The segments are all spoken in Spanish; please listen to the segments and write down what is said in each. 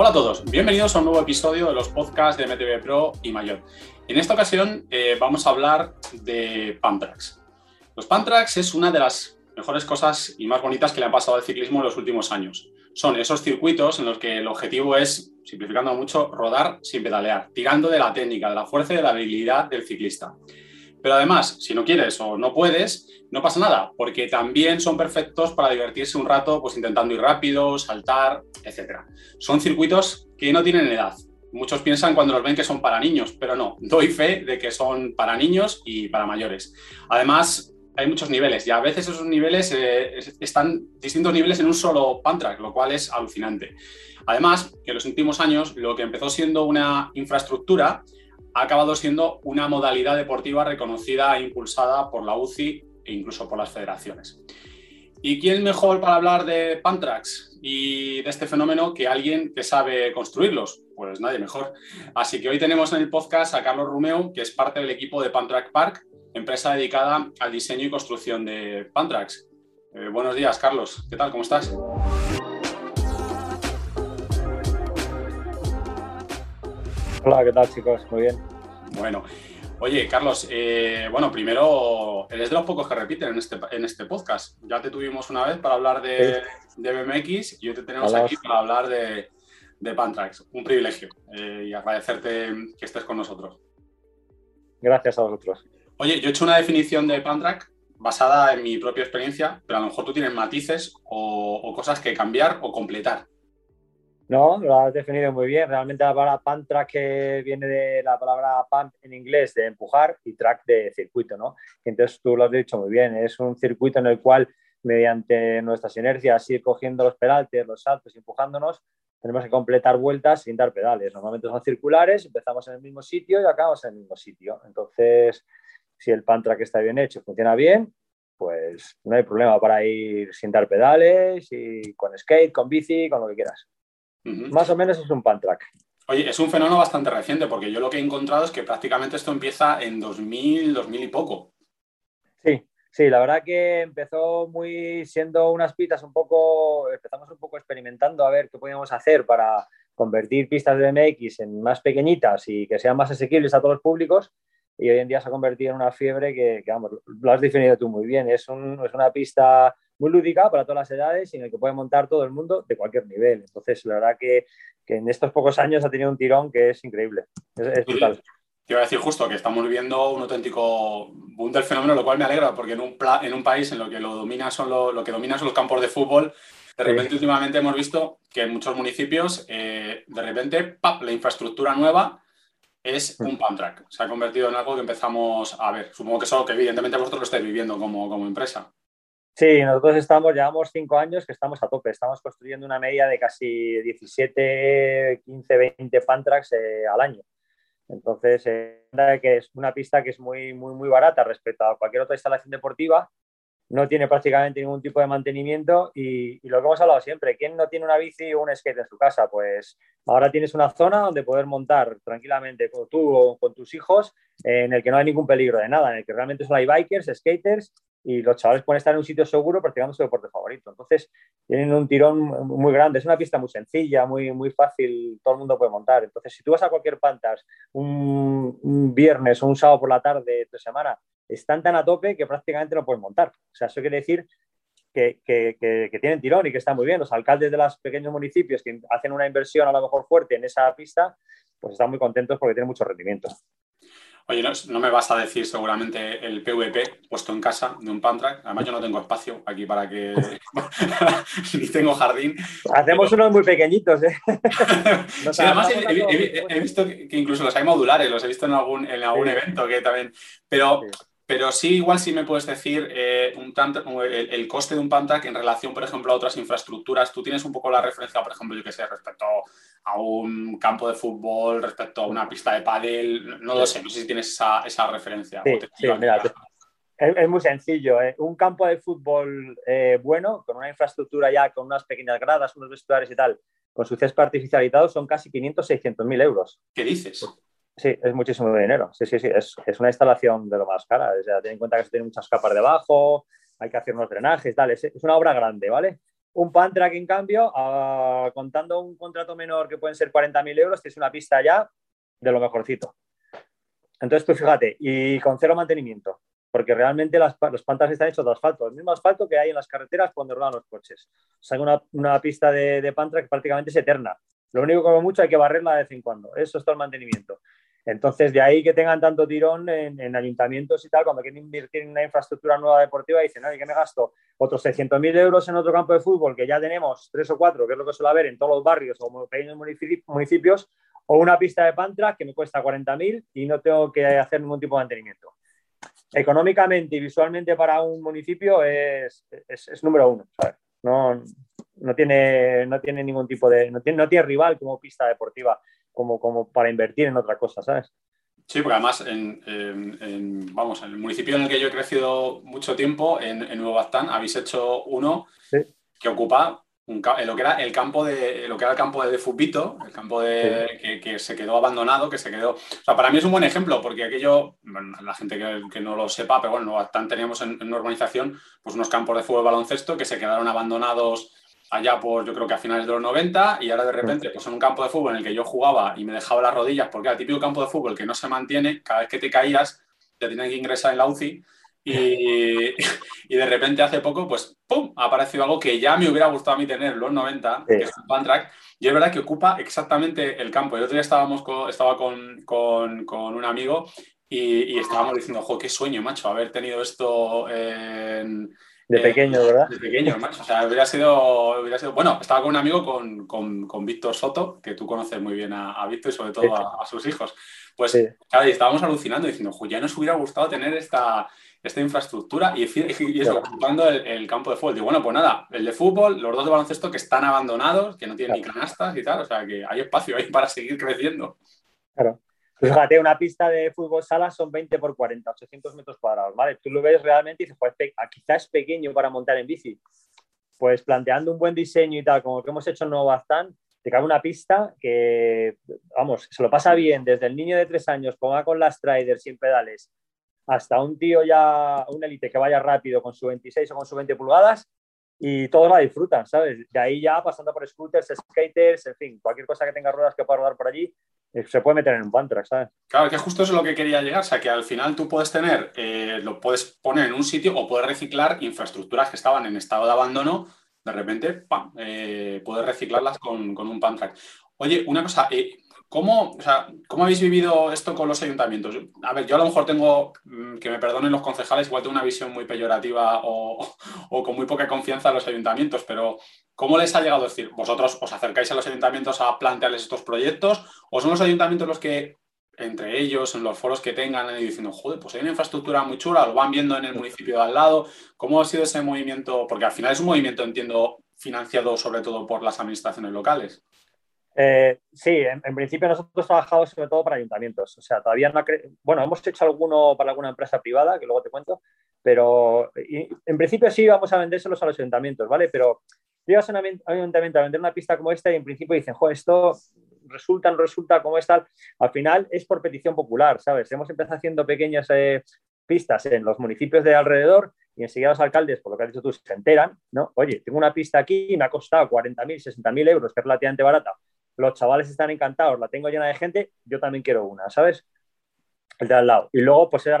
Hola a todos, bienvenidos a un nuevo episodio de los podcasts de MTV Pro y Mayor. En esta ocasión eh, vamos a hablar de Pantrax. Los Pantrax es una de las mejores cosas y más bonitas que le han pasado al ciclismo en los últimos años. Son esos circuitos en los que el objetivo es, simplificando mucho, rodar sin pedalear, tirando de la técnica, de la fuerza y de la habilidad del ciclista. Pero además, si no quieres o no puedes, no pasa nada, porque también son perfectos para divertirse un rato, pues intentando ir rápido, saltar, etc. Son circuitos que no tienen edad. Muchos piensan cuando los ven que son para niños, pero no, doy fe de que son para niños y para mayores. Además, hay muchos niveles y a veces esos niveles eh, están distintos niveles en un solo Pantrack, lo cual es alucinante. Además, que en los últimos años lo que empezó siendo una infraestructura ha acabado siendo una modalidad deportiva reconocida e impulsada por la UCI e incluso por las federaciones. ¿Y quién mejor para hablar de Pantrax y de este fenómeno que alguien que sabe construirlos? Pues nadie mejor. Así que hoy tenemos en el podcast a Carlos Rumeo, que es parte del equipo de Pantrax Park, empresa dedicada al diseño y construcción de Pantrax. Eh, buenos días, Carlos. ¿Qué tal? ¿Cómo estás? Hola, ¿qué tal chicos? Muy bien. Bueno, oye Carlos, eh, bueno, primero, eres de los pocos que repiten en este, en este podcast. Ya te tuvimos una vez para hablar de, BMX y hoy te tenemos aquí para hablar de, de Pantrax. Un privilegio eh, y agradecerte que estés con nosotros. Gracias a vosotros. Oye, yo he hecho una definición de Pantrax basada en mi propia experiencia, pero a lo mejor tú tienes matices o cosas que cambiar o completar. No, lo has definido muy bien. Realmente la palabra pan track viene de la palabra pan en inglés de empujar y track de circuito, ¿no? Entonces tú lo has dicho muy bien. Es un circuito en el cual mediante nuestras inercias ir cogiendo los pedales, los saltos, empujándonos, tenemos que completar vueltas sin dar pedales. Normalmente son circulares, empezamos en el mismo sitio y acabamos en el mismo sitio. Entonces, si el pan track está bien hecho, funciona bien, pues no hay problema para ir sin dar pedales y con skate, con bici, con lo que quieras. Más o menos es un pan track. Oye, es un fenómeno bastante reciente porque yo lo que he encontrado es que prácticamente esto empieza en 2000, 2000 y poco. Sí, sí, la verdad que empezó muy siendo unas pistas un poco, empezamos un poco experimentando a ver qué podíamos hacer para convertir pistas de MX en más pequeñitas y que sean más asequibles a todos los públicos. Y hoy en día se ha convertido en una fiebre que, vamos, lo has definido tú muy bien. Es, es una pista muy lúdica para todas las edades y en el que puede montar todo el mundo de cualquier nivel. Entonces, la verdad que, en estos pocos años ha tenido un tirón que es increíble. Es, brutal. Te iba a decir justo que estamos viviendo un auténtico boom del fenómeno, lo cual me alegra, porque en un, en un país en lo que lo, domina son lo, que domina son los campos de fútbol, de repente últimamente hemos visto que en muchos municipios, eh, de repente, ¡pap! la infraestructura nueva es un pump track. Se ha convertido en algo que empezamos a ver. Supongo que eso que evidentemente vosotros lo estáis viviendo como, como empresa. Sí, nosotros estamos, llevamos cinco años que estamos a tope. Estamos construyendo una media de casi 17, 15, 20 Pantrax eh, al año. Entonces, eh, que es una pista que es muy, muy, muy barata respecto a cualquier otra instalación deportiva. No tiene prácticamente ningún tipo de mantenimiento y, lo que hemos hablado siempre, ¿quién no tiene una bici o un skate en su casa? Pues ahora tienes una zona donde poder montar tranquilamente con tú o con tus hijos en el que no hay ningún peligro de nada, en el que realmente solo hay bikers, skaters y los chavales pueden estar en un sitio seguro practicando su deporte favorito. Entonces, tienen un tirón muy grande. Es una pista muy sencilla, muy, muy fácil, todo el mundo puede montar. Entonces, si tú vas a cualquier Pantas un, viernes o un sábado por la tarde de semana, están tan a tope que prácticamente no pueden montar. O sea, eso quiere decir que, que, tienen tirón y que está muy bien. Los alcaldes de los pequeños municipios que hacen una inversión a lo mejor fuerte en esa pista, pues están muy contentos porque tienen mucho rendimiento. Oye, no, me vas a decir seguramente el PVP puesto en casa de un Pantrack. Además, yo no tengo espacio aquí para que. ni tengo jardín. Hacemos unos muy pequeñitos, ¿eh? además he, visto que incluso los hay modulares, los he visto en algún, en algún evento que también. Pero. Pero sí, igual sí me puedes decir eh, un el, coste de un Pantrack en relación, por ejemplo, a otras infraestructuras. Tú tienes un poco la referencia, por ejemplo, yo que sé, respecto a un campo de fútbol, respecto a una pista de pádel. No lo sé, no sé si tienes esa, esa referencia. Sí, mira, es, muy sencillo. ¿eh? Un campo de fútbol eh, bueno, con una infraestructura ya, con unas pequeñas gradas, unos vestuarios y tal, con su césped artificializado, son casi 500, 600 mil euros. ¿Qué dices? Sí, es muchísimo dinero. Sí, sí, sí. Es, es una instalación de lo más cara. O sea, ten en cuenta que se tiene muchas capas debajo, hay que hacer unos drenajes, tal. Es, es una obra grande, ¿vale? Un Pantrack, en cambio, contando un contrato menor que pueden ser 40.000 euros, tienes una pista ya de lo mejorcito. Entonces, tú fíjate, y con cero mantenimiento, porque realmente las, los pantas están hechos de asfalto, el mismo asfalto que hay en las carreteras cuando ruedan los coches. O sea, una, una pista de, de que prácticamente es eterna. Lo único que mucho hay que barrerla de vez en cuando. Eso es todo el mantenimiento. Entonces, de ahí que tengan tanto tirón en, ayuntamientos y tal, cuando quieren invertir en una infraestructura nueva deportiva, dicen, oye, que me gasto otros 600.000 euros en otro campo de fútbol, que ya tenemos tres o cuatro, que es lo que suele haber en todos los barrios o pequeños municipios, o una pista de pantra que me cuesta 40.000 y no tengo que hacer ningún tipo de mantenimiento. Económicamente y visualmente para un municipio es, es, número uno. No, no, tiene, no tiene ningún tipo de... No tiene, no tiene rival como pista deportiva como, como para invertir en otra cosa, ¿sabes? Sí, porque además, en, vamos, en el municipio en el que yo he crecido mucho tiempo, en, Nuevo Bastán, habéis hecho uno que ocupa lo que era el campo de lo que era el campo de, de el campo de, que, se quedó abandonado, que se quedó. O sea, para mí es un buen ejemplo, porque aquello, la gente que, no lo sepa, pero bueno, Nuevo teníamos en, en, una urbanización pues unos campos de fútbol baloncesto que se quedaron abandonados allá por yo creo que a finales de los 90 y ahora de repente pues en un campo de fútbol en el que yo jugaba y me dejaba las rodillas porque era el típico campo de fútbol que no se mantiene, cada vez que te caías te tenían que ingresar en la UCI y, y, de repente hace poco pues ¡pum! ha aparecido algo que ya me hubiera gustado a mí tener los 90, que es un track y es verdad que ocupa exactamente el campo. El otro día estábamos estaba con, con, con, un amigo y, y estábamos diciendo, jo, qué sueño, macho, haber tenido esto en de pequeño, ¿verdad? De pequeño, macho. O sea, hubiera sido, hubiera sido... Bueno, estaba con un amigo, con, con, con Víctor Soto, que tú conoces muy bien a, a Víctor y sobre todo a, sus hijos. Pues, claro, y estábamos alucinando diciendo, ya nos hubiera gustado tener esta, esta infraestructura y, y eso, ocupando el, campo de fútbol. Digo, bueno, pues nada, el de fútbol, los dos de baloncesto que están abandonados, que no tienen ni canastas y tal, o sea, que hay espacio ahí para seguir creciendo. Claro. Fíjate, una pista de fútbol sala son 20 por 40, 800 metros cuadrados, ¿vale? Tú lo ves realmente y dices, pues quizás es pequeño para montar en bici. Pues planteando un buen diseño y tal, como que hemos hecho en Nuevo Baztán, te cabe una pista que, vamos, se lo pasa bien desde el niño de tres años, ponga con las traders sin pedales, hasta un tío ya, un élite que vaya rápido con su 26 o con su 20 pulgadas y todos la disfrutan, ¿sabes? De ahí ya pasando por scooters, skaters, en fin, cualquier cosa que tenga ruedas que pueda rodar por allí, se puede meter en un Pantrack, ¿sabes? Claro, que justo eso es lo que quería llegar, o sea, que al final tú puedes tener, eh, lo puedes poner en un sitio o puedes reciclar infraestructuras que estaban en estado de abandono, de repente, ¡pam!, eh, puedes reciclarlas con, con un Pantrack. Oye, una cosa, ¿Cómo, o sea, ¿Cómo habéis vivido esto con los ayuntamientos? A ver, yo a lo mejor tengo, mm, que me perdonen los concejales, igual tengo una visión muy peyorativa o, o, con muy poca confianza en los ayuntamientos, pero ¿cómo les ha llegado a decir? ¿Vosotros os acercáis a los ayuntamientos a plantearles estos proyectos o son los ayuntamientos los que, entre ellos, en los foros que tengan, y diciendo, joder, pues hay una infraestructura muy chula, lo van viendo en el municipio de al lado? ¿Cómo ha sido ese movimiento? Porque al final es un movimiento, entiendo, financiado sobre todo por las administraciones locales. Eh, sí, en, principio nosotros trabajamos sobre todo para ayuntamientos. O sea, todavía no. Bueno, hemos hecho alguno para alguna empresa privada, que luego te cuento, pero en principio sí vamos a vendérselos a los ayuntamientos, ¿vale? Pero llegas a un ayuntamiento a vender una pista como esta y en principio dicen, jo, esto resulta, no resulta, como es tal. Al final es por petición popular, ¿sabes? Hemos empezado haciendo pequeñas eh, pistas en los municipios de alrededor y enseguida los alcaldes, por lo que has dicho tú, se enteran, ¿no? Oye, tengo una pista aquí y me ha costado 40.000, 60.000 euros, que es relativamente barata los chavales están encantados, la tengo llena de gente, yo también quiero una, ¿sabes? El de al lado. Y luego, pues es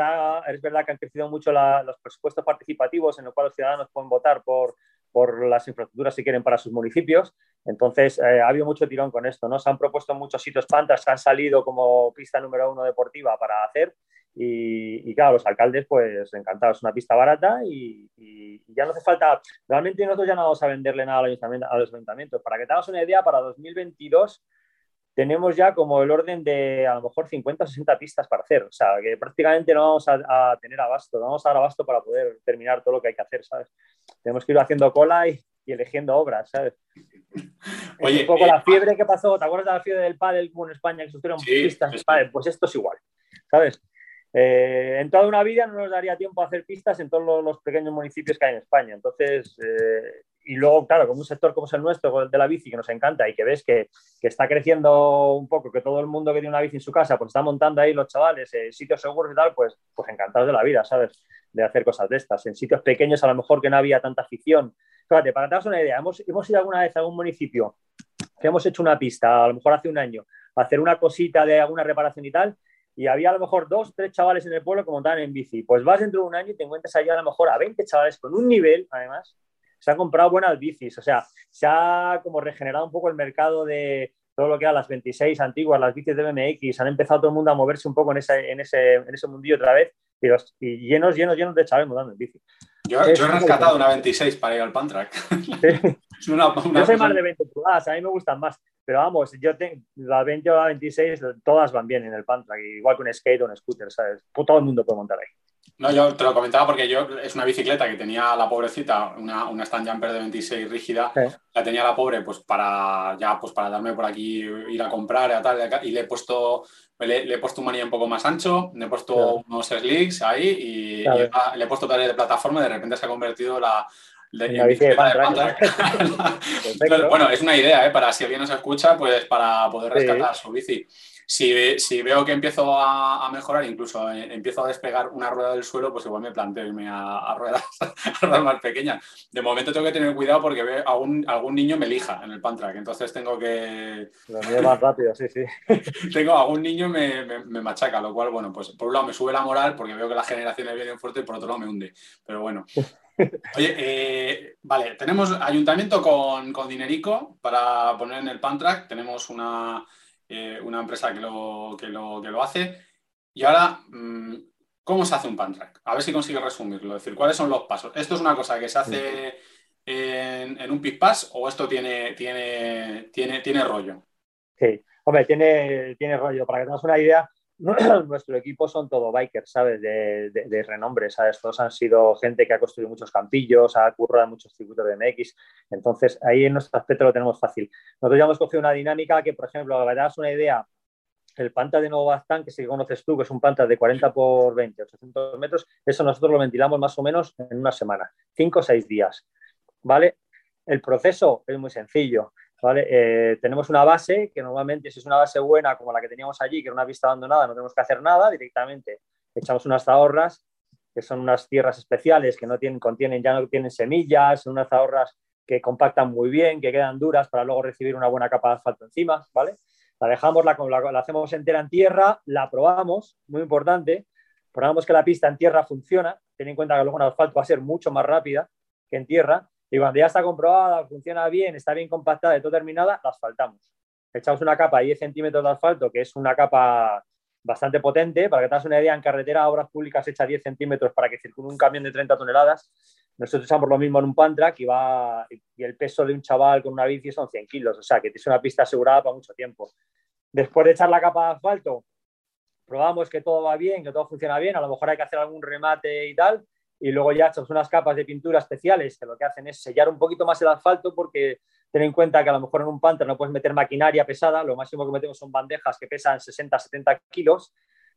verdad que han crecido mucho los presupuestos participativos en los cuales los ciudadanos pueden votar por, por las infraestructuras si quieren para sus municipios. Entonces, eh, ha habido mucho tirón con esto, ¿no? Se han propuesto muchos sitios pantas han salido como pista número uno deportiva para hacer y, claro, los alcaldes, pues encantados, es una pista barata y, ya no hace falta, realmente nosotros ya no vamos a venderle nada a los ayuntamientos. Para que te hagas una idea, para 2022 tenemos ya como el orden de a lo mejor 50 o 60 pistas para hacer. O sea, que prácticamente no vamos a, tener abasto, no vamos a dar abasto para poder terminar todo lo que hay que hacer, ¿sabes? Tenemos que ir haciendo cola y, eligiendo obras, ¿sabes? Oye, un poco la eh, fiebre que pasó, ¿te acuerdas de la fiebre del pádel en España que surgieron pistas de pádel? Pues esto es igual, ¿sabes? Eh, en toda una vida no nos daría tiempo a hacer pistas en todos los, pequeños municipios que hay en España. Entonces, eh, y luego, claro, como un sector como es el nuestro, el de la bici, que nos encanta y que ves que, que, está creciendo un poco, que todo el mundo que tiene una bici en su casa, pues está montando ahí los chavales, eh, sitios seguros y tal, pues, pues encantados de la vida, ¿sabes? de hacer cosas de estas. En sitios pequeños a lo mejor que no había tanta afición. Fíjate, para daros una idea, hemos, hemos ido alguna vez a algún municipio que hemos hecho una pista, a lo mejor hace un año, a hacer una cosita de alguna reparación y tal, y había a lo mejor dos, tres chavales en el pueblo que montaban en bici. Pues vas dentro de un año y te encuentras allá a lo mejor a 20 chavales con un nivel, además, se han comprado buenas bicis, o sea, se ha como regenerado un poco el mercado de todo lo que eran las 26 antiguas, las bicis de BMX, han empezado todo el mundo a moverse un poco en ese, en ese, en ese mundillo otra vez y, llenos, llenos, llenos de chavales montando en bici. Yo, he rescatado una 26 para ir al Pantrack. yo soy más de 20 pulgadas, a mí me gustan más. Pero vamos, yo tengo la 20 o la 26, todas van bien en el Pantrack, igual que un skate o un scooter, ¿sabes? Todo el mundo puede montar ahí. No, yo te lo comentaba porque yo es una bicicleta que tenía la pobrecita, una, una stand jumper de 26 rígida, la tenía la pobre pues para ya pues para darme por aquí ir a comprar y, tal, y le he puesto le, he puesto un manillo un poco más ancho, le he puesto unos slicks ahí y, le he puesto tarea de plataforma y de repente se ha convertido la, bueno, es una idea, ¿eh? Para si alguien nos escucha, pues para poder rescatar su bici. Si, si, veo que empiezo a, mejorar, incluso eh, empiezo a despegar una rueda del suelo, pues igual me planteo irme a, ruedas, más pequeñas. De momento tengo que tener cuidado porque veo algún, algún niño me elija en el pantrack, entonces tengo que... Lo mío más rápido, sí, sí. tengo algún niño me, me, machaca, lo cual, bueno, pues por un lado me sube la moral porque veo que las generaciones vienen fuertes y por otro lado me hunde. Pero bueno, Oye, eh, vale, tenemos ayuntamiento con, con, dinerico para poner en el Pantrack, tenemos una, eh, una empresa que lo, que, lo, que lo hace. Y ahora, mm, ¿cómo se hace un Pantrack? A ver si consigue resumirlo, es decir, ¿cuáles son los pasos? ¿Esto es una cosa que se hace en, en un Pass o esto tiene, tiene, tiene, tiene rollo? Sí, hombre, tiene, tiene rollo. Para que tengas una idea, nuestro equipo son todo bikers, ¿sabes? De, renombre, ¿sabes? Todos han sido gente que ha construido muchos campillos, ha currado muchos circuitos de MX. Entonces, ahí en nuestro aspecto lo tenemos fácil. Nosotros ya hemos cogido una dinámica que, por ejemplo, para que una idea, el panta de Nuevo Baztán, que si conoces tú, que es un panta de 40 por 20, 800 metros, eso nosotros lo ventilamos más o menos en una semana, 5 o 6 días, ¿vale? El proceso es muy sencillo. Eh, tenemos una base que normalmente si es una base buena como la que teníamos allí, que era una pista abandonada, no tenemos que hacer nada, directamente echamos unas zahorras, que son unas tierras especiales que no tienen, contienen, ya no tienen semillas, son unas zahorras que compactan muy bien, que quedan duras para luego recibir una buena capa de asfalto encima, ¿vale? La dejamos, la, la, hacemos entera en tierra, la probamos, muy importante, probamos que la pista en tierra funciona, ten en cuenta que luego en asfalto va a ser mucho más rápida que en tierra, y cuando ya está comprobada, funciona bien, está bien compactada y todo terminada, la asfaltamos. Echamos una capa de 10 centímetros de asfalto, que es una capa bastante potente. Para que te hagas una idea, en carretera obras públicas echa 10 centímetros para que circule un camión de 30 toneladas. Nosotros echamos lo mismo en un pantrack y, y el peso de un chaval con una bici son 100 kilos. O sea, que tienes una pista asegurada para mucho tiempo. Después de echar la capa de asfalto, probamos que todo va bien, que todo funciona bien. A lo mejor hay que hacer algún remate y tal y luego ya echamos unas capas de pintura especiales que lo que hacen es sellar un poquito más el asfalto porque ten en cuenta que a lo mejor en un pantano no puedes meter maquinaria pesada, lo máximo que metemos son bandejas que pesan 60-70 kilos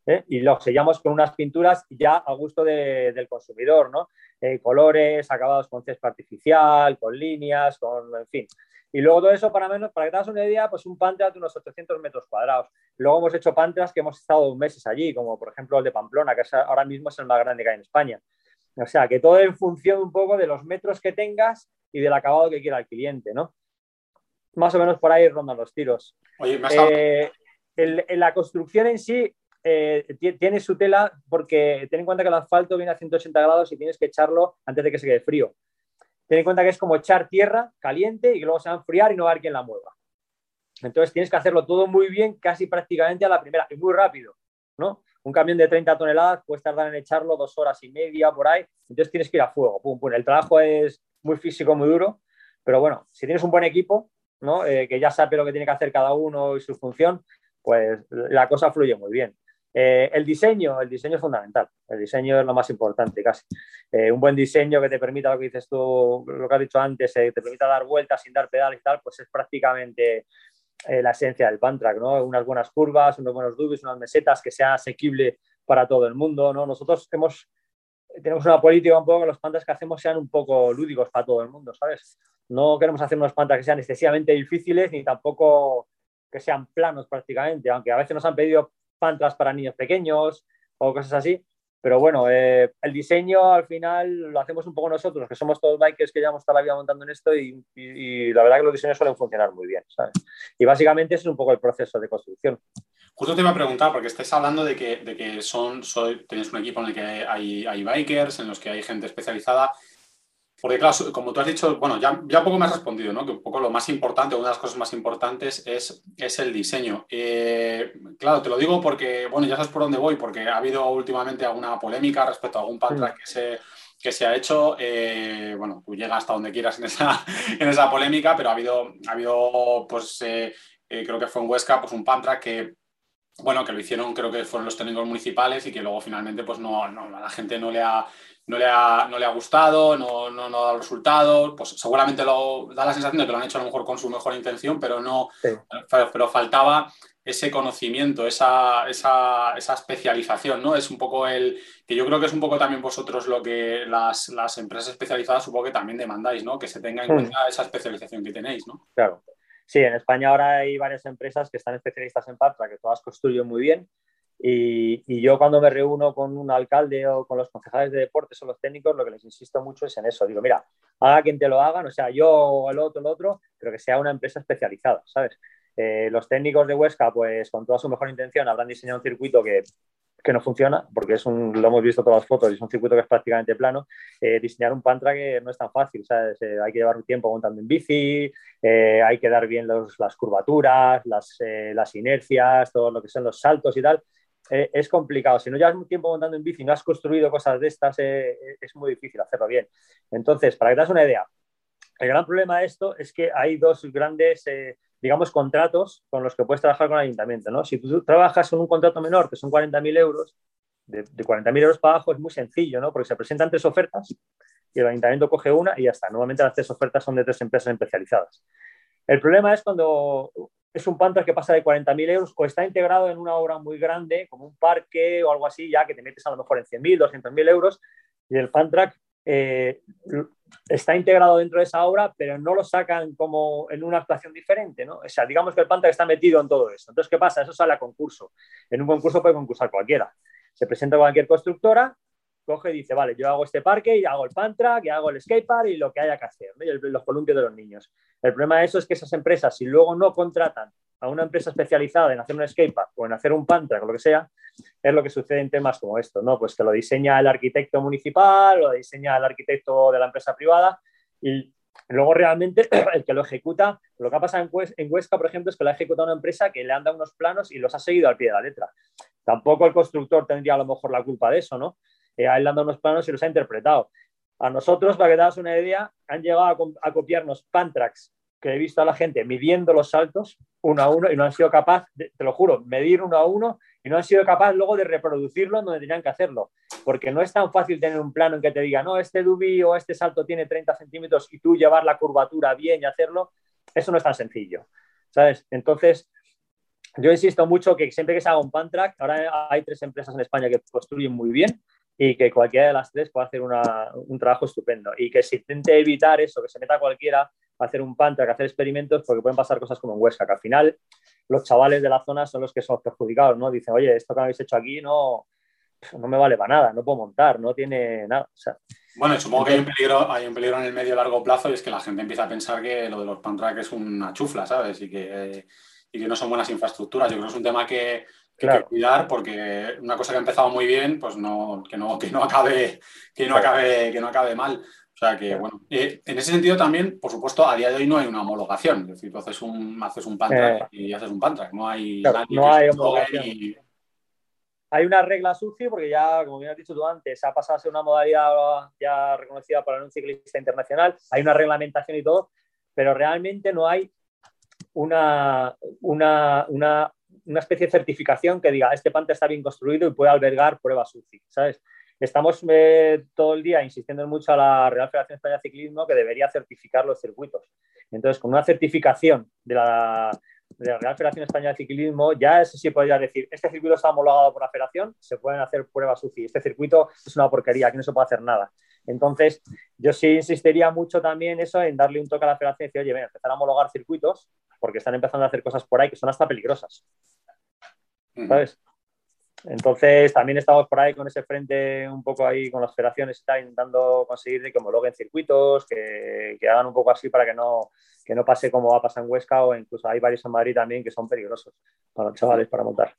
¿eh? y lo sellamos con unas pinturas ya a gusto del consumidor, ¿no? Eh, colores, acabados con césped artificial, con líneas, con, en fin. Y luego todo eso, para menos, para que te hagas una idea, pues un pantras de unos 800 metros cuadrados. Luego hemos hecho pantras que hemos estado meses allí, como por ejemplo el de Pamplona, que ahora mismo es el más grande que hay en España. O sea, que todo en función un poco de los metros que tengas y del acabado que quiera el cliente, ¿no? Más o menos por ahí rondan los tiros. Oye, eh, la construcción en sí eh, tiene su tela porque ten en cuenta que el asfalto viene a 180 grados y tienes que echarlo antes de que se quede frío. Ten en cuenta que es como echar tierra caliente y que luego se va a enfriar y no va a haber quien la mueva. Entonces tienes que hacerlo todo muy bien, casi prácticamente a la primera y muy rápido, ¿no? Un camión de 30 toneladas puedes tardar en echarlo dos horas y media por ahí, entonces tienes que ir a fuego. Pum, pum. El trabajo es muy físico, muy duro, pero bueno, si tienes un buen equipo. Eh, que ya sabe lo que tiene que hacer cada uno y su función, pues la cosa fluye muy bien. Eh, el diseño, el diseño es fundamental. El diseño es lo más importante, casi. Eh, un buen diseño que te permita lo que dices tú, lo que has dicho antes, te permita dar vueltas sin dar pedales y tal, pues es prácticamente eh, la esencia del Pantrack, ¿no? Unas buenas curvas, unos buenos dubis, unas mesetas que sea asequible para todo el mundo, ¿no? Nosotros tenemos una política un poco que los Pantras que hacemos sean un poco lúdicos para todo el mundo, ¿sabes? No queremos hacer unos Pantras que sean excesivamente difíciles ni tampoco que sean planos prácticamente, aunque a veces nos han pedido Pantras para niños pequeños o cosas así, pero bueno, eh, el diseño al final lo hacemos un poco nosotros, que somos todos bikers que llevamos toda la vida montando en esto y, la verdad que los diseños suelen funcionar muy bien, ¿sabes? Y básicamente ese es un poco el proceso de construcción. Justo te iba a preguntar, porque estáis hablando de que, de que son, soy, tenéis un equipo en el que hay, hay bikers, en los que hay gente especializada. Porque claro, como tú has dicho, bueno, ya, ya poco me has respondido, ¿no? Que un poco lo más importante, una de las cosas más importantes es, es el diseño. Eh, claro, te lo digo porque, bueno, ya sabes por dónde voy, porque ha habido últimamente alguna polémica respecto a algún pantrack que se, que se ha hecho. Eh, bueno, tú llegas hasta donde quieras en esa, en esa polémica, pero ha habido, ha habido pues, eh, creo que fue en Huesca, pues un pantrack que bueno, que lo hicieron, creo que fueron los técnicos municipales y que luego finalmente pues no, no a la gente no le ha, no le ha, no le ha gustado, no, no, no, ha dado resultados, pues seguramente lo, da la sensación de que lo han hecho a lo mejor con su mejor intención, pero no, pero, faltaba ese conocimiento, esa, esa, esa, especialización, ¿no? Es un poco el, que yo creo que es un poco también vosotros lo que las, las empresas especializadas supongo que también demandáis, ¿no? Que se tenga en hmm. cuenta esa especialización que tenéis, ¿no? Claro. Sí, en España ahora hay varias empresas que están especialistas en Patra, que todas construyen muy bien y, yo cuando me reúno con un alcalde o con los concejales de deportes o los técnicos, lo que les insisto mucho es en eso. Digo, mira, haga quien te lo haga, o sea, yo o el otro, el otro, pero que sea una empresa especializada, ¿sabes? Eh, los técnicos de Huesca, pues con toda su mejor intención, habrán diseñado un circuito que, que no funciona, porque es un, lo hemos visto todas las fotos, es un circuito que es prácticamente plano. Eh, diseñar un pantra no es tan fácil. Eh, hay que llevar tiempo montando en bici, hay que dar bien las curvaturas, las, las inercias, todo lo que son los saltos y tal eh, es complicado. Si no llevas un tiempo montando en bici no has construido cosas de estas, eh, eh, es muy difícil hacerlo bien. Entonces, para que te das una idea, el gran problema de esto es que hay dos grandes, digamos, contratos con los que puedes trabajar con el ayuntamiento. ¿no? Si tú trabajas en un contrato menor, que son 40.000 euros, de, de 40.000 euros para abajo es muy sencillo, ¿no? porque se presentan tres ofertas y el ayuntamiento coge una y ya está. Normalmente las tres ofertas son de tres empresas especializadas. El problema es cuando es un Pantrak que pasa de 40.000 euros o está integrado en una obra muy grande, como un parque o algo así, ya que te metes a lo mejor en 100.000, 200.000 euros, y el Pantrak eh, está integrado dentro de esa obra, pero no lo sacan como en una actuación diferente, ¿no? O sea, digamos que el Pantrak está metido en todo eso. Entonces, ¿qué pasa? Eso sale a concurso. En un concurso puede concursar cualquiera. Se presenta cualquier constructora coge y dice, vale, yo hago este parque y hago el pantrack y hago el skatepark y lo que haya que hacer, y los columpios de los niños. El problema de eso es que esas empresas, si luego no contratan a una empresa especializada en hacer un skatepark o en hacer un pantrack o lo que sea, es lo que sucede en temas como esto, ¿no? Pues que lo diseña el arquitecto municipal, lo diseña el arquitecto de la empresa privada y luego realmente el que lo ejecuta, lo que ha pasado en Huesca, por ejemplo, es que lo ha ejecutado una empresa que le han dado unos planos y los ha seguido al pie de la letra. Tampoco el constructor tendría a lo mejor la culpa de eso, ¿no? eh, a él dando unos planos y los ha interpretado. A nosotros, para que te hagas una idea, han llegado a, copiarnos pantracks que he visto a la gente midiendo los saltos uno a uno y no han sido capaz, te lo juro, medir uno a uno y no han sido capaz luego de reproducirlo donde tenían que hacerlo. Porque no es tan fácil tener un plano en que te diga, no, este dubi o este salto tiene 30 centímetros y tú llevar la curvatura bien y hacerlo. Eso no es tan sencillo. ¿Sabes? Entonces, yo insisto mucho que siempre que se haga un pan track, ahora hay tres empresas en España que construyen muy bien y que cualquiera de las tres puede hacer un trabajo estupendo. Y que se intente evitar eso, que se meta cualquiera a hacer un pantra, a hacer experimentos, porque pueden pasar cosas como en Huesca, que al final los chavales de la zona son los que son perjudicados, ¿no? Dicen, oye, esto que habéis hecho aquí no, no me vale para nada, no puedo montar, no tiene nada. bueno, supongo que hay un, peligro, hay un peligro en el medio largo plazo y es que la gente empieza a pensar que lo de los pantrack es una chufla, ¿sabes? Y que, y que no son buenas infraestructuras. Yo creo que es un tema que, que cuidar porque una cosa que ha empezado muy bien, pues no, que no, que no acabe, que no acabe, que no acabe mal. O sea que, bueno, eh, en ese sentido también, por supuesto, a día de hoy no hay una homologación. Es decir, tú haces un, haces un pantrack eh. y haces un pantrack. No hay, no hay homologación. Hay una regla sucia porque ya, como bien has dicho tú antes, ha pasado a ser una modalidad ya reconocida por un ciclista internacional. Hay una reglamentación y todo, pero realmente no hay una, una, una una especie de certificación que diga, este pante está bien construido y puede albergar pruebas UCI, ¿sabes? Estamos eh, todo el día insistiendo mucho a la Real Federación Española de Ciclismo que debería certificar los circuitos. Entonces, con una certificación de la, Real Federación Española de Ciclismo, ya eso sí podría decir, este circuito está homologado por la federación, se pueden hacer pruebas UCI. Este circuito es una porquería, aquí no se puede hacer nada. Entonces, yo sí insistiría mucho también eso en darle un toque a la federación y decir, oye, ven, empezar a homologar circuitos porque están empezando a hacer cosas por ahí que son hasta peligrosas. ¿Sabes? Entonces, también estamos por ahí con ese frente, un poco ahí con las federaciones, intentando conseguir que homologuen circuitos, que, que, hagan un poco así para que no, que no pase como va a pasar en Huesca o incluso hay varios en Madrid también que son peligrosos para los chavales para montar.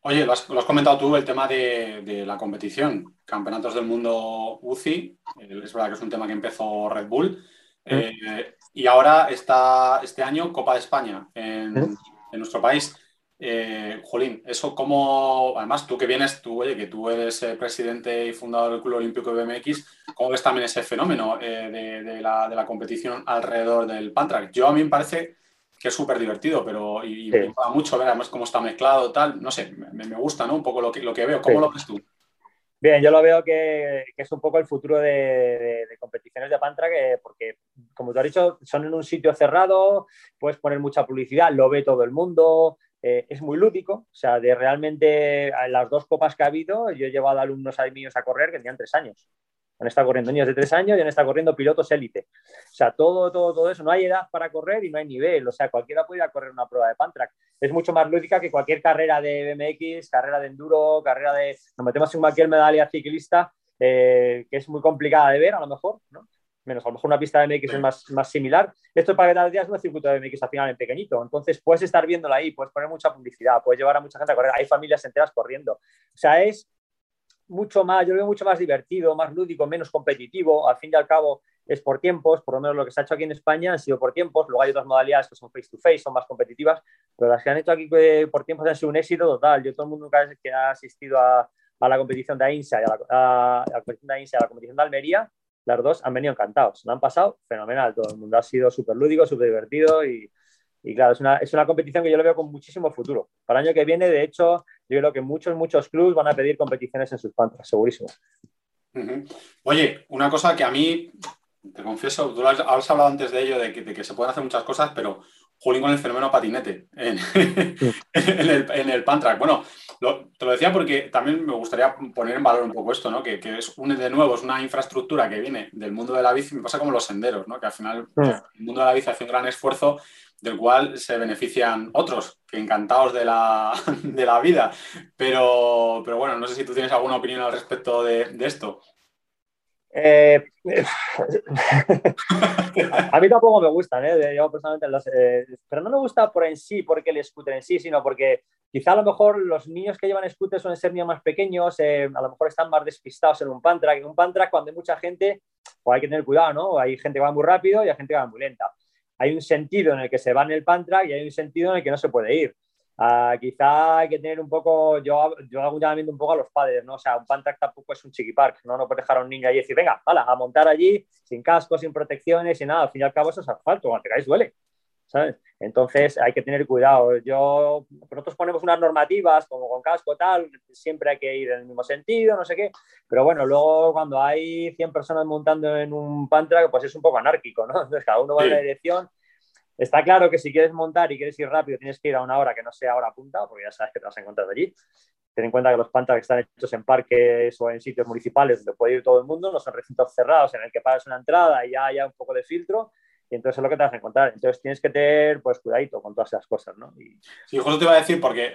Oye, lo has, comentado tú, el tema de, la competición. Campeonatos del mundo UCI, eh, es verdad que es un tema que empezó Red Bull. Eh, y ahora está este año Copa de España en, en nuestro país. Eh, Jolín, eso como, además tú que vienes, tú, oye, que tú eres eh, presidente y fundador del Club Olímpico de BMX, ¿cómo ves también ese fenómeno eh, de, la, competición alrededor del Pantrack? Yo a mí me parece que es súper divertido, pero y, me gusta mucho ver además cómo está mezclado, tal, no sé, me, gusta, ¿no? Un poco lo que, lo que veo, ¿cómo lo ves tú? Bien, yo lo veo que, es un poco el futuro de, competiciones de Pantrack, porque como tú has dicho, son en un sitio cerrado, puedes poner mucha publicidad, lo ve todo el mundo, eh, es muy lúdico, o sea, de realmente las dos copas que ha habido, yo he llevado alumnos míos a correr que tenían tres años. Han estado corriendo niños de tres años y han estado corriendo pilotos élite. O sea, todo, todo, todo eso. No hay edad para correr y no hay nivel. O sea, cualquiera puede ir a correr una prueba de Pantrack. Es mucho más lúdica que cualquier carrera de BMX, carrera de enduro, carrera de... Nos metemos en cualquier medalla ciclista, eh, que es muy complicada de ver a lo mejor, ¿no? Menos a lo mejor una pista de MX es más, más similar. Esto para que tal día es un circuito de MX al final en pequeñito. Entonces puedes estar viéndola ahí, puedes poner mucha publicidad, puedes llevar a mucha gente a correr. Hay familias enteras corriendo. O sea, es mucho más, yo lo veo mucho más divertido, más lúdico, menos competitivo. Al fin y al cabo es por tiempos, por lo menos lo que se ha hecho aquí en España han sido por tiempos. Luego hay otras modalidades que son face to face, son más competitivas, pero las que han hecho aquí eh, por tiempos han sido un éxito total. Yo todo el mundo que ha asistido a, la competición de AINSA y a la, a la competición de AINSA a la competición de Almería, las dos han venido encantados, lo han pasado fenomenal, todo el mundo ha sido súper lúdico, súper divertido y, claro, es una, es una, competición que yo lo veo con muchísimo futuro. Para el año que viene, de hecho, yo creo que muchos, muchos clubes van a pedir competiciones en sus pantras, segurísimo. Oye, una cosa que a mí, te confieso, tú has, hablado antes de ello, de que se pueden hacer muchas cosas, pero Jolín con el fenómeno patinete en, el, en el Pantrack. Bueno, te lo decía porque también me gustaría poner en valor un poco esto, ¿no? Que, es un, de nuevo, es una infraestructura que viene del mundo de la bici, me pasa como los senderos, ¿no? Que al final el mundo de la bici hace un gran esfuerzo del cual se benefician otros, que encantados de la, de la vida. Pero, pero bueno, no sé si tú tienes alguna opinión al respecto de, de esto. Eh, a mí tampoco me gustan, ¿eh? Personalmente eh, pero no me gusta por en sí, porque el scooter en sí, sino porque quizá a lo mejor los niños que llevan scooter suelen ser niños más pequeños, eh, a lo mejor están más despistados en un pantrack. En un pantrack, cuando hay mucha gente, pues hay que tener cuidado, ¿no? Hay gente que va muy rápido y hay gente que va muy lenta. Hay un sentido en el que se va en el pantrack y hay un sentido en el que no se puede ir. Uh, quizá hay que tener un poco, yo, yo hago un llamamiento un poco a los padres, ¿no? O sea, un Pantrack tampoco es un chiqui park, ¿no? No puedes dejar a un niño allí y decir, venga, hala, a montar allí, sin casco, sin protecciones, sin nada. Al fin y al cabo eso es asfalto, cuando te caes duele, ¿sabes? Entonces hay que tener cuidado. Yo, nosotros ponemos unas normativas como con casco, tal, siempre hay que ir en el mismo sentido, no sé qué. Pero bueno, luego cuando hay 100 personas montando en un Pantrack, pues es un poco anárquico, ¿no? Entonces cada uno va en la dirección Está claro que si quieres montar y quieres ir rápido, tienes que ir a una hora que no sea hora punta, porque ya sabes que te vas a encontrar allí. Ten en cuenta que los pantas están hechos en parques o en sitios municipales donde puede ir todo el mundo, no son recintos cerrados en el que pagas una entrada y ya haya un poco de filtro. Y entonces es lo que te vas a encontrar. Entonces tienes que tener pues cuidadito con todas esas cosas, ¿no? Sí, justo te iba a decir, porque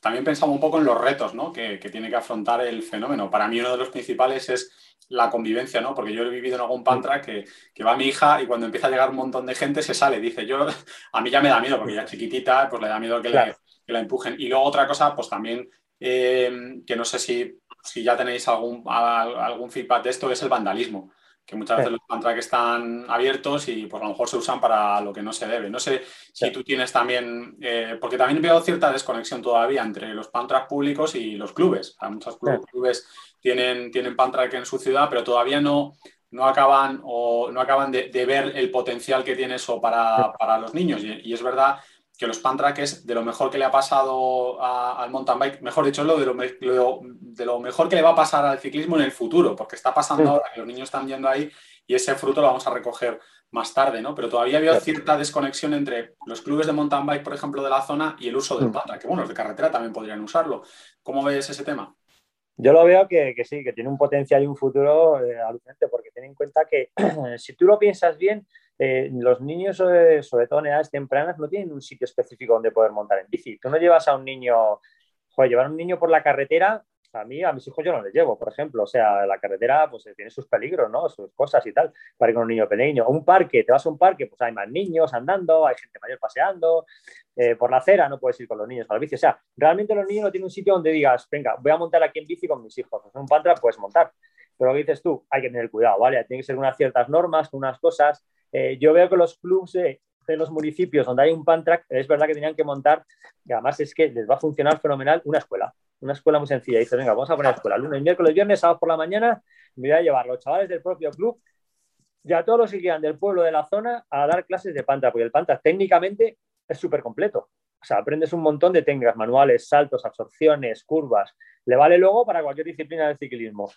también pensamos un poco en los retos ¿no? que, que tiene que afrontar el fenómeno. Para mí uno de los principales es la convivencia, ¿no? Porque yo he vivido en algún pantra que, que, va mi hija y cuando empieza a llegar un montón de gente se sale. Dice, yo, a mí ya me da miedo, porque ya chiquitita, pues le da miedo que, la empujen. Y luego otra cosa, pues también, eh, que no sé si, si ya tenéis algún, algún feedback de esto, es el vandalismo que muchas veces los pantrack están abiertos y pues a lo mejor se usan para lo que no se debe. No sé si tú tienes también, eh, porque también veo cierta desconexión todavía entre los pantrack públicos y los clubes. Hay muchos clubes tienen, tienen Pantrack en su ciudad, pero todavía no, no acaban, o no acaban de, ver el potencial que tiene eso para, los niños. Y, es verdad que los Pantrack es de lo mejor que le ha pasado al mountain bike, mejor dicho, lo de lo, de lo mejor que le va a pasar al ciclismo en el futuro, porque está pasando ahora que los niños están yendo ahí y ese fruto lo vamos a recoger más tarde, ¿no? Pero todavía había cierta desconexión entre los clubes de mountain bike, por ejemplo, de la zona y el uso del Pantrack, que bueno, los de carretera también podrían usarlo. ¿Cómo ves ese tema? Yo lo veo que, sí, que tiene un potencial y un futuro eh, alucinante, porque ten en cuenta que si tú lo piensas bien, eh, los niños, sobre todo en edades tempranas, no tienen un sitio específico donde poder montar en bici. Tú no llevas a un niño, joder, llevar a un niño por la carretera, a mí, a mis hijos yo no les llevo, por ejemplo. O sea, la carretera pues tiene sus peligros, ¿no? Sus cosas y tal, para ir con un niño pequeño. un parque, te vas a un parque, pues hay más niños andando, hay gente mayor paseando. Eh, por la acera no puedes ir con los niños a la bici. O sea, realmente los niños no tienen un sitio donde digas, venga, voy a montar aquí en bici con mis hijos. En un pantra puedes montar. Pero lo que dices tú, hay que tener cuidado, ¿vale? Tiene que ser unas ciertas normas, unas cosas. Eh, yo veo que los clubs de, los municipios donde hay un pantrack, es verdad que tenían que montar, y además es que les va a funcionar fenomenal, una escuela. Una escuela muy sencilla. Dice, venga, vamos a poner escuela. Lunes, miércoles, viernes, sábado por la mañana, me voy a llevar los chavales del propio club y a todos los que quieran del pueblo de la zona a dar clases de pantra, porque el pantra técnicamente es súper completo. O sea, aprendes un montón de técnicas manuales, saltos, absorciones, curvas. Le vale luego para cualquier disciplina del ciclismo.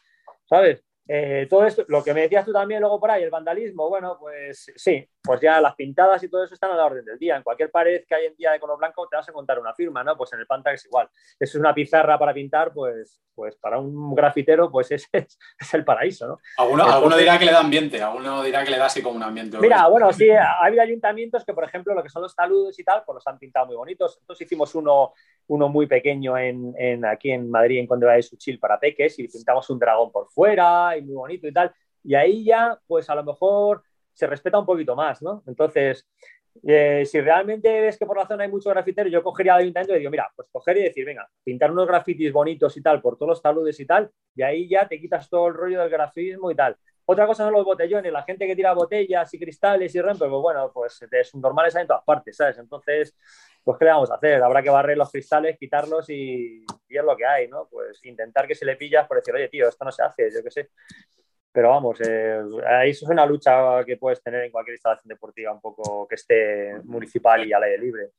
¿Sabes? Eh, todo esto, lo que me decías tú también luego por ahí, el vandalismo, bueno, pues sí, pues ya las pintadas y todo eso están a la orden del día. En cualquier pared que hay en día de color blanco te vas a encontrar una firma, ¿no? Pues en el Pantag es igual. Es una pizarra para pintar, pues, pues para un grafitero, pues ese es, el paraíso, ¿no? Alguno, dirá que le da ambiente, alguno dirá que le da así como un ambiente. Mira, bueno, sí, ha habido ayuntamientos que, por ejemplo, lo que son los taludes y tal, pues los han pintado muy bonitos. Entonces hicimos uno, uno muy pequeño en, aquí en Madrid, en Conde de Suchil, para peques, y pintamos un dragón por fuera y muy bonito y tal. Y ahí ya, pues a lo mejor se respeta un poquito más, ¿no? Entonces, eh, si realmente ves que por la zona hay mucho grafitero, yo cogería al ayuntamiento y digo, mira, pues coger y decir, venga, pintar unos grafitis bonitos y tal por todos los taludes y tal, y ahí ya te quitas todo el rollo del grafismo y tal. Otra cosa son los botellones, la gente que tira botellas y cristales y rompe, pues bueno, pues es normal en todas partes, ¿sabes? Entonces, pues ¿qué le vamos a hacer? Habrá que barrer los cristales, quitarlos y, y es lo que hay, ¿no? Pues intentar que se le pillas por decir, oye, tío, esto no se hace, yo qué sé. Pero vamos, eh, eso es una lucha que puedes tener en cualquier instalación deportiva un poco que esté municipal y al aire libre.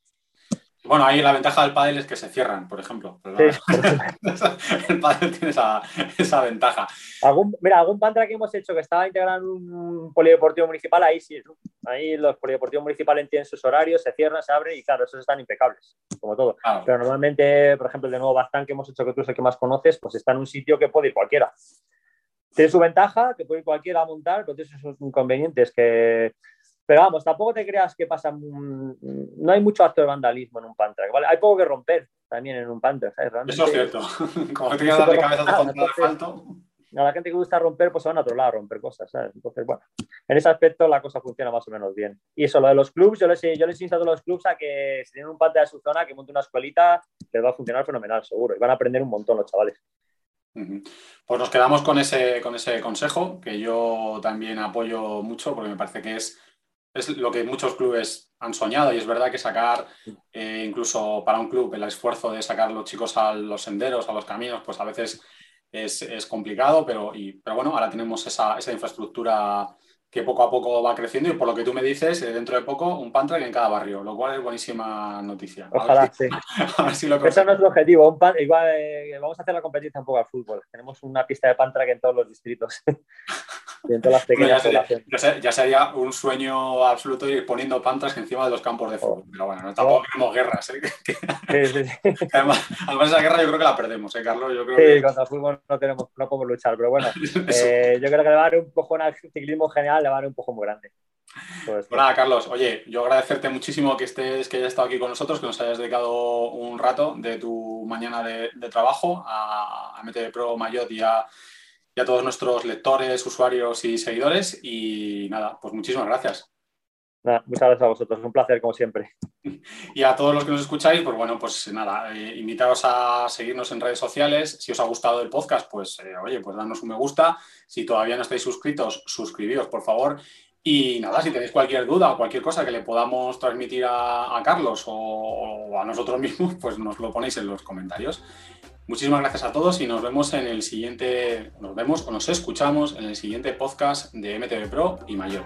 Bueno, ahí la ventaja del pádel es que se cierran, por ejemplo. el pádel tiene esa, ventaja. mira, algún pantra que hemos hecho que estaba integrado en un polideportivo municipal, ahí sí. Ahí los polideportivos municipales tienen sus horarios, se cierran, se abren y claro, esos están impecables, como todo. Pero normalmente, por ejemplo, el de nuevo Bastán que hemos hecho, que tú es el que más conoces, pues está en un sitio que puede ir cualquiera. Tiene su ventaja, que puede ir cualquiera a montar, pero tiene sus inconvenientes que pero vamos, tampoco te creas que pasa. No hay mucho acto de vandalismo en un Pantrack, ¿vale? Hay poco que romper también en un Pantrack, ¿sabes? Eso es cierto. Como que tienes darle cabeza a de asfalto. A la gente que gusta romper, pues se van a otro lado a romper cosas, ¿sabes? Entonces, bueno, en ese aspecto la cosa funciona más o menos bien. Y eso, lo de los clubs, yo les, yo les insto a los clubs a que si tienen un Pantrack de su zona, que monte una escuelita, les va a funcionar fenomenal, seguro. Y van a aprender un montón los chavales. Pues nos quedamos con ese, con ese consejo, que yo también apoyo mucho, porque me parece que es es lo que muchos clubes han soñado y es verdad que sacar, eh, incluso para un club, el esfuerzo de sacar a los chicos a los senderos, a los caminos, pues a veces es, complicado, pero, pero bueno, ahora tenemos esa, esa, infraestructura que poco a poco va creciendo y por lo que tú me dices, eh, dentro de poco un Pantrack en cada barrio, lo cual es buenísima noticia. Ojalá, sí. Ese no es el objetivo. igual, eh, vamos a hacer la competencia un poco al fútbol. Tenemos una pista de Pantrack en todos los distritos. ya, sería, un sueño absoluto ir poniendo pantas encima de los campos de fútbol. Pero bueno, tampoco queremos guerras. ¿eh? Además, esa guerra yo creo que la perdemos, ¿eh, Carlos? Yo creo sí, contra el fútbol no, tenemos, no podemos luchar, pero bueno, eh, yo creo que le va a dar un poco al ciclismo general, le va a dar un poco muy grande. Pues, nada, Carlos, oye, yo agradecerte muchísimo que estés, que hayas estado aquí con nosotros, que nos hayas dedicado un rato de tu mañana de, trabajo a, a MTV Pro Mayot y a a todos nuestros lectores, usuarios y seguidores. Y nada, pues muchísimas gracias. muchas gracias a vosotros, un placer como siempre. Y a todos los que nos escucháis, pues bueno, pues nada, eh, invitaros a seguirnos en redes sociales. Si os ha gustado el podcast, pues eh, oye, pues danos un me gusta. Si todavía no estáis suscritos, suscribíos, por favor. Y nada, si tenéis cualquier duda o cualquier cosa que le podamos transmitir a, Carlos o, a nosotros mismos, pues nos lo ponéis en los comentarios. Muchísimas gracias a todos y nos vemos en el siguiente, nos vemos o nos escuchamos en el siguiente podcast de MTV Pro y Mayor.